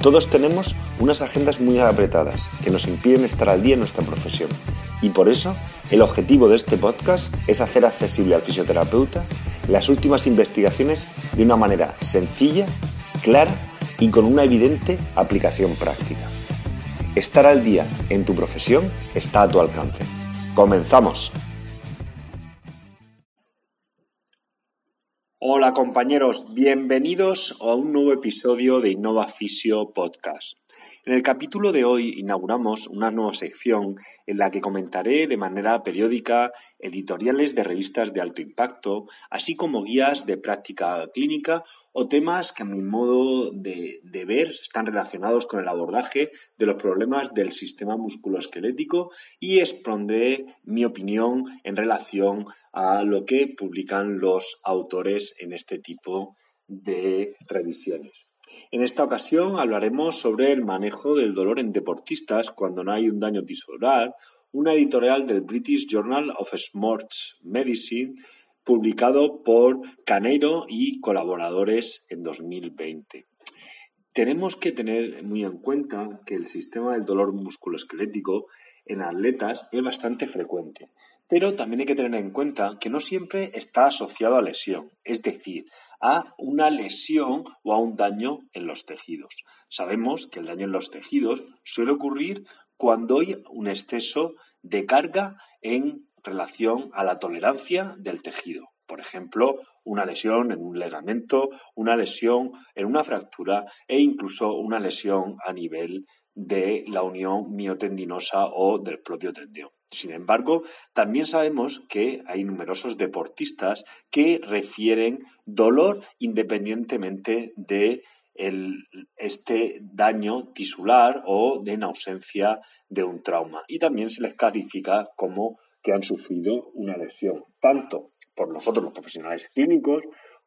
Todos tenemos unas agendas muy apretadas que nos impiden estar al día en nuestra profesión y por eso el objetivo de este podcast es hacer accesible al fisioterapeuta las últimas investigaciones de una manera sencilla, clara y con una evidente aplicación práctica. Estar al día en tu profesión está a tu alcance. ¡Comenzamos! Hola compañeros, bienvenidos a un nuevo episodio de Innova Fisio Podcast. En el capítulo de hoy inauguramos una nueva sección en la que comentaré de manera periódica editoriales de revistas de alto impacto, así como guías de práctica clínica o temas que a mi modo de, ver están relacionados con el abordaje de los problemas del sistema musculoesquelético y expondré mi opinión en relación a lo que publican los autores en este tipo de revisiones. En esta ocasión hablaremos sobre el manejo del dolor en deportistas cuando no hay un daño tisular, una editorial del British Journal of Sports Medicine publicado por Caneiro y colaboradores en 2020. Tenemos que tener muy en cuenta que el sistema del dolor musculoesquelético en atletas es bastante frecuente, pero también hay que tener en cuenta que no siempre está asociado a lesión, es decir, a una lesión o a un daño en los tejidos. Sabemos que el daño en los tejidos suele ocurrir cuando hay un exceso de carga en relación a la tolerancia del tejido. Por ejemplo, una lesión en un ligamento, una lesión en una fractura e incluso una lesión a nivel de la unión miotendinosa o del propio tendión. Sin embargo, también sabemos que hay numerosos deportistas que refieren dolor independientemente de este daño tisular o de en ausencia de un trauma. Y también se les califica como que han sufrido una lesión, tanto por nosotros los profesionales clínicos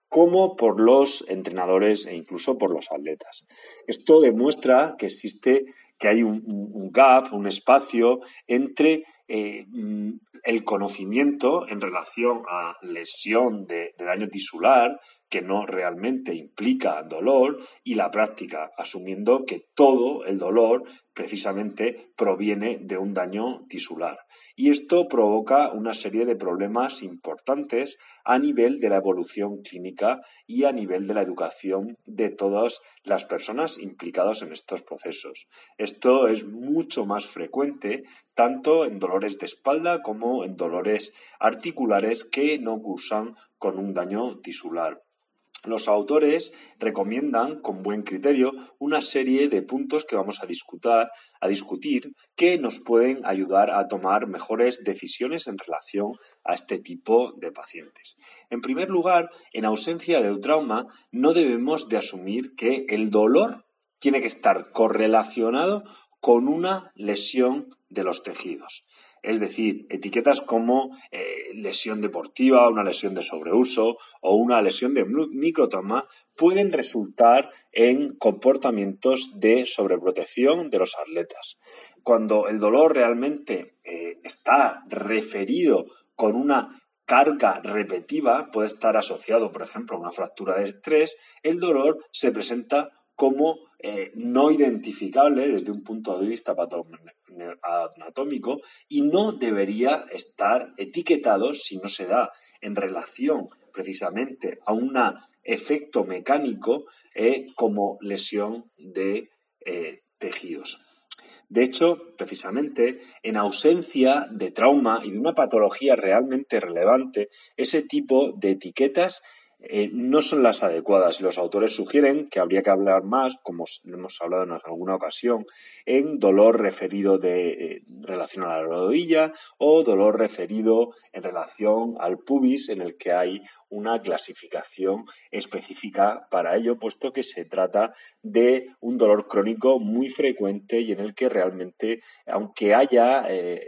como por los entrenadores e incluso por los atletas. Esto demuestra que existe, que hay un, gap, un espacio entre eh, mm, el conocimiento en relación a lesión de, daño tisular, que no realmente implica dolor, y la práctica, asumiendo que todo el dolor precisamente proviene de un daño tisular. Y esto provoca una serie de problemas importantes a nivel de la evolución clínica y a nivel de la educación de todas las personas implicadas en estos procesos. Esto es mucho más frecuente tanto en dolores de espalda como en dolores articulares que no cursan con un daño tisular. Los autores recomiendan con buen criterio una serie de puntos que vamos a discutir, a discutir que nos pueden ayudar a tomar mejores decisiones en relación a este tipo de pacientes. En primer lugar, en ausencia de trauma, no debemos de asumir que el dolor tiene que estar correlacionado con una lesión de los tejidos. Es decir, etiquetas como eh, lesión deportiva, una lesión de sobreuso o una lesión de microtoma pueden resultar en comportamientos de sobreprotección de los atletas. Cuando el dolor realmente eh, está referido con una carga repetitiva, puede estar asociado, por ejemplo, a una fractura de estrés, el dolor se presenta como eh, no identificable desde un punto de vista anatómico y no debería estar etiquetado si no se da en relación precisamente a un efecto mecánico eh, como lesión de eh, tejidos. De hecho, precisamente, en ausencia de trauma y de una patología realmente relevante, ese tipo de etiquetas eh, no son las adecuadas. Los autores sugieren que habría que hablar más, como hemos hablado en alguna ocasión, en dolor referido de eh, relación a la rodilla o dolor referido en relación al pubis, en el que hay una clasificación específica para ello, puesto que se trata de un dolor crónico muy frecuente y en el que realmente, aunque haya eh,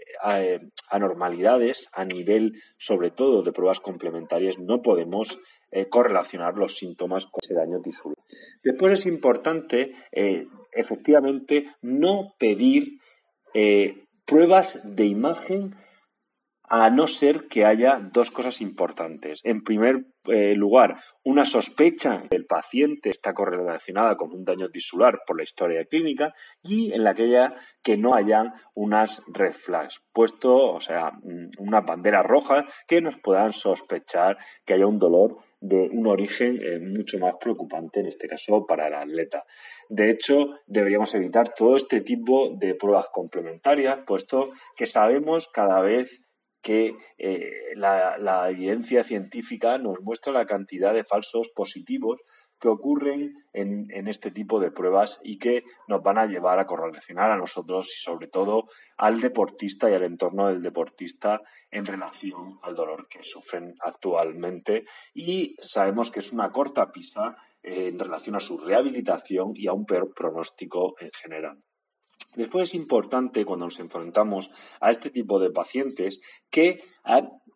anormalidades a nivel, sobre todo, de pruebas complementarias, no podemos eh, correlacionar los síntomas con ese daño tisular. Después es importante, efectivamente, no pedir pruebas de imagen a no ser que haya dos cosas importantes. En primer eh, lugar, una sospecha el paciente está correlacionada con un daño tisular por la historia clínica y en la que haya que no hayan unas red flags, puesto, o sea, mm, una bandera roja que nos puedan sospechar que haya un dolor de un origen eh, mucho más preocupante, en este caso para el atleta. De hecho, deberíamos evitar todo este tipo de pruebas complementarias, puesto que sabemos cada vez que eh, la, evidencia científica nos muestra la cantidad de falsos positivos que ocurren en, este tipo de pruebas y que nos van a llevar a correlacionar a nosotros y sobre todo al deportista y al entorno del deportista en relación al dolor que sufren actualmente y sabemos que es una corta pista en relación a su rehabilitación y a un peor pronóstico en general. Después es importante cuando nos enfrentamos a este tipo de pacientes que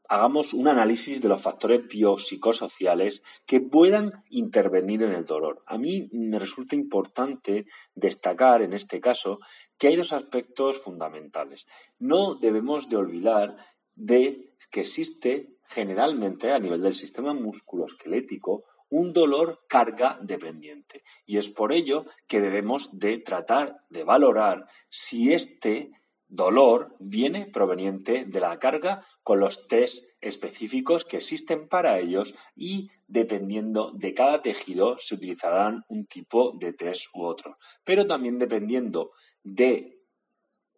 hagamos un análisis de los factores biopsicosociales que puedan intervenir en el dolor. A mí me resulta importante destacar en este caso que hay dos aspectos fundamentales. No debemos de olvidar de que existe generalmente a nivel del sistema musculoesquelético un dolor carga dependiente. Y es por ello que debemos de tratar de valorar si este dolor viene proveniente de la carga con los test específicos que existen para ellos y dependiendo de cada tejido se utilizarán un tipo de test u otro. Pero también dependiendo de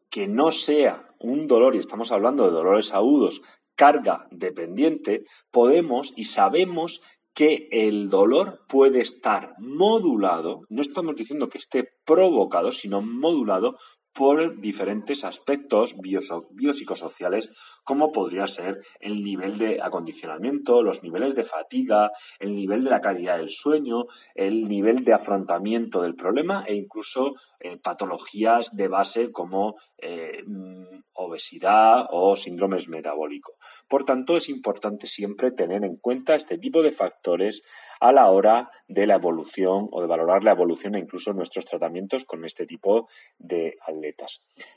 que no sea un dolor, y estamos hablando de dolores agudos, carga dependiente, podemos y sabemos que el dolor puede estar modulado, no estamos diciendo que esté provocado, sino modulado por diferentes aspectos biopsicosociales, como podría ser el nivel de acondicionamiento, los niveles de fatiga, el nivel de la calidad del sueño, el nivel de afrontamiento del problema e incluso eh, patologías de base como eh, mm, obesidad o síndromes metabólicos. Por tanto, es importante siempre tener en cuenta este tipo de factores a la hora de la evolución o de valorar la evolución e incluso nuestros tratamientos con este tipo de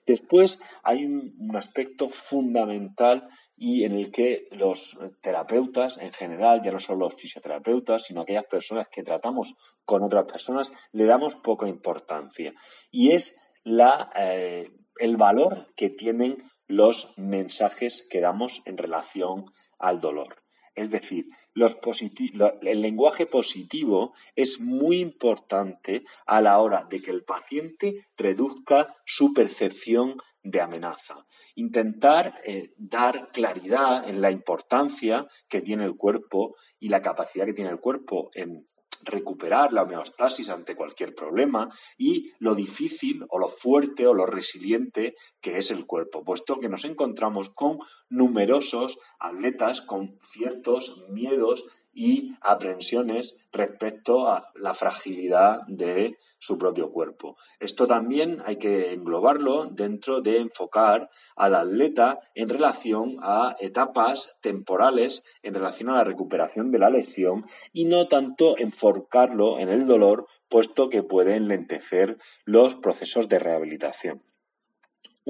Después hay un, aspecto fundamental y en el que los terapeutas en general, ya no solo los fisioterapeutas, sino aquellas personas que tratamos con otras personas, le damos poca importancia. Y es la, eh, el valor que tienen los mensajes que damos en relación al dolor. Es decir, el lenguaje positivo es muy importante a la hora de que el paciente reduzca su percepción de amenaza. Intentar eh, dar claridad en la importancia que tiene el cuerpo y la capacidad que tiene el cuerpo en recuperar la homeostasis ante cualquier problema y lo difícil o lo fuerte o lo resiliente que es el cuerpo, puesto que nos encontramos con numerosos atletas con ciertos miedos y aprensiones respecto a la fragilidad de su propio cuerpo. Esto también hay que englobarlo dentro de enfocar al atleta en relación a etapas temporales en relación a la recuperación de la lesión y no tanto enfocarlo en el dolor, puesto que puede enlentecer los procesos de rehabilitación.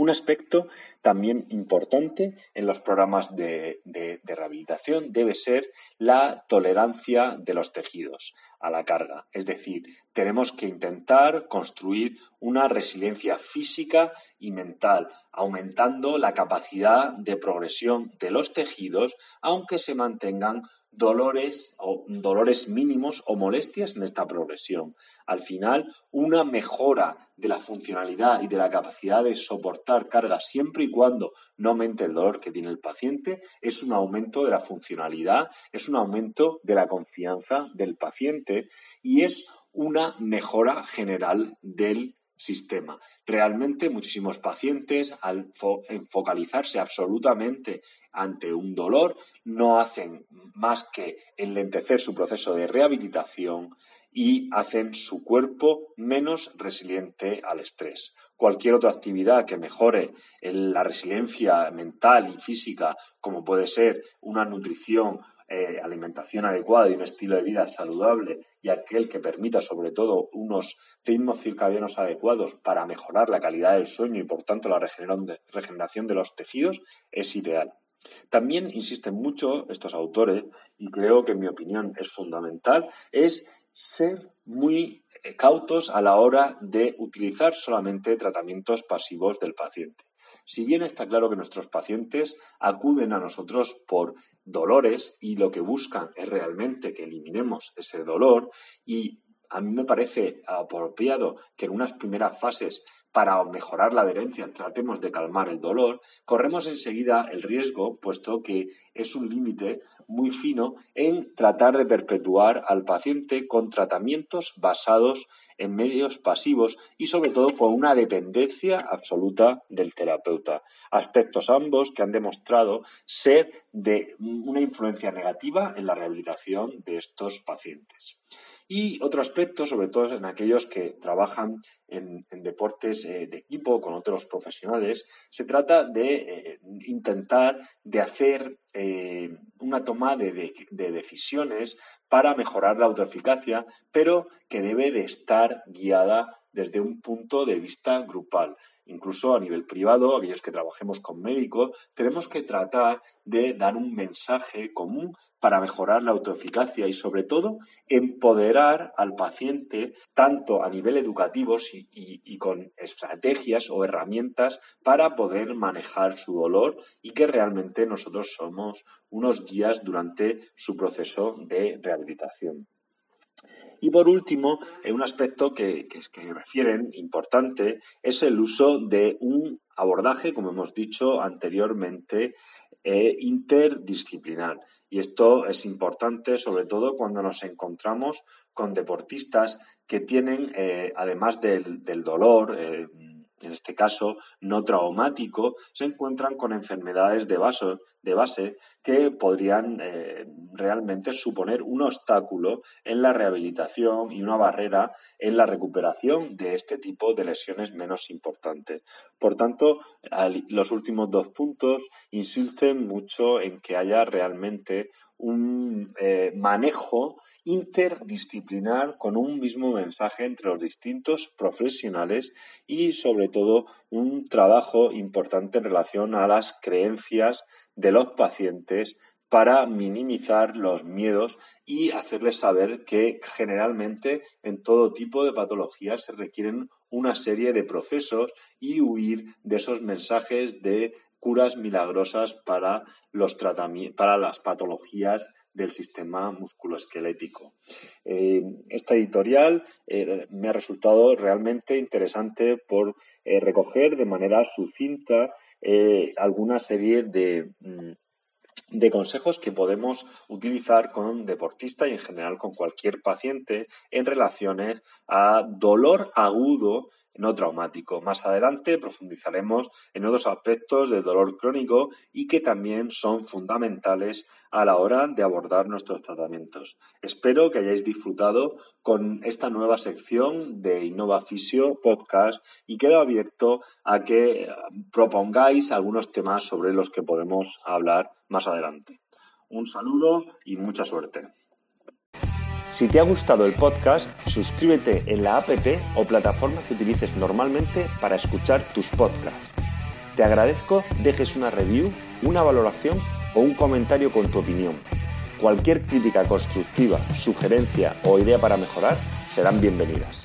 Un aspecto también importante en los programas de, rehabilitación debe ser la tolerancia de los tejidos a la carga. Es decir, tenemos que intentar construir una resiliencia física y mental, aumentando la capacidad de progresión de los tejidos, aunque se mantengan dolores o dolores mínimos o molestias en esta progresión. Al final, una mejora de la funcionalidad y de la capacidad de soportar cargas siempre y cuando no aumente el dolor que tiene el paciente es un aumento de la funcionalidad, es un aumento de la confianza del paciente y es una mejora general del sistema. Realmente muchísimos pacientes, al focalizarse absolutamente ante un dolor, no hacen más que enlentecer su proceso de rehabilitación y hacen su cuerpo menos resiliente al estrés. cualquier otra actividad que mejore la resiliencia mental y física, como puede ser una nutrición, eh, alimentación adecuada y un estilo de vida saludable, y aquel que permita sobre todo unos ritmos circadianos adecuados para mejorar la calidad del sueño y por tanto la regeneración de los tejidos, es ideal. También insisten mucho estos autores, y creo que en mi opinión es fundamental, es ser muy eh, cautos a la hora de utilizar solamente tratamientos pasivos del paciente. Si bien está claro que nuestros pacientes acuden a nosotros por dolores y lo que buscan es realmente que eliminemos ese dolor. Y a mí me parece apropiado que en unas primeras fases, para mejorar la adherencia, tratemos de calmar el dolor, corremos enseguida el riesgo, puesto que es un límite muy fino, en tratar de perpetuar al paciente con tratamientos basados en medios pasivos y sobre todo con una dependencia absoluta del terapeuta. Aspectos ambos que han demostrado ser de una influencia negativa en la rehabilitación de estos pacientes. Y otro aspecto, sobre todo en aquellos que trabajan en, deportes eh, de equipo con otros profesionales, se trata de eh, intentar de hacer eh, una toma de, de, decisiones para mejorar la autoeficacia, pero que debe de estar guiada desde un punto de vista grupal incluso a nivel privado, aquellos que trabajemos con médicos, tenemos que tratar de dar un mensaje común para mejorar la autoeficacia y sobre todo empoderar al paciente tanto a nivel educativo y, y, con estrategias o herramientas para poder manejar su dolor y que realmente nosotros somos unos guías durante su proceso de rehabilitación. Y por último, un aspecto que, refieren importante es el uso de un abordaje, como hemos dicho anteriormente, eh, interdisciplinar. Y esto es importante sobre todo cuando nos encontramos con deportistas que tienen, eh, además del, dolor, eh, en este caso no traumático, se encuentran con enfermedades de, de base que podrían eh, realmente suponer un obstáculo en la rehabilitación y una barrera en la recuperación de este tipo de lesiones menos importantes. Por tanto, los últimos dos puntos insisten mucho en que haya realmente un eh, manejo interdisciplinar con un mismo mensaje entre los distintos profesionales y sobre todo un trabajo importante en relación a las creencias de los pacientes para minimizar los miedos y hacerles saber que generalmente en todo tipo de patologías se requieren una serie de procesos y huir de esos mensajes de curas milagrosas para, los para las patologías del sistema musculoesquelético. Eh, esta editorial eh, me ha resultado realmente interesante por eh, recoger de manera sucinta alguna serie de, mm, de consejos que podemos utilizar con deportista y en general con cualquier paciente en relaciones a dolor agudo no traumático. Más adelante profundizaremos en otros aspectos del dolor crónico y que también son fundamentales a la hora de abordar nuestros tratamientos. Espero que hayáis disfrutado con esta nueva sección de Innova Fisio Podcast y quedo abierto a que propongáis algunos temas sobre los que podemos hablar más adelante. Un saludo y mucha suerte. Si te ha gustado el podcast, suscríbete en la app o plataforma que utilices normalmente para escuchar tus podcasts. Te agradezco dejes una review, una valoración o un comentario con tu opinión. Cualquier crítica constructiva, sugerencia o idea para mejorar serán bienvenidas.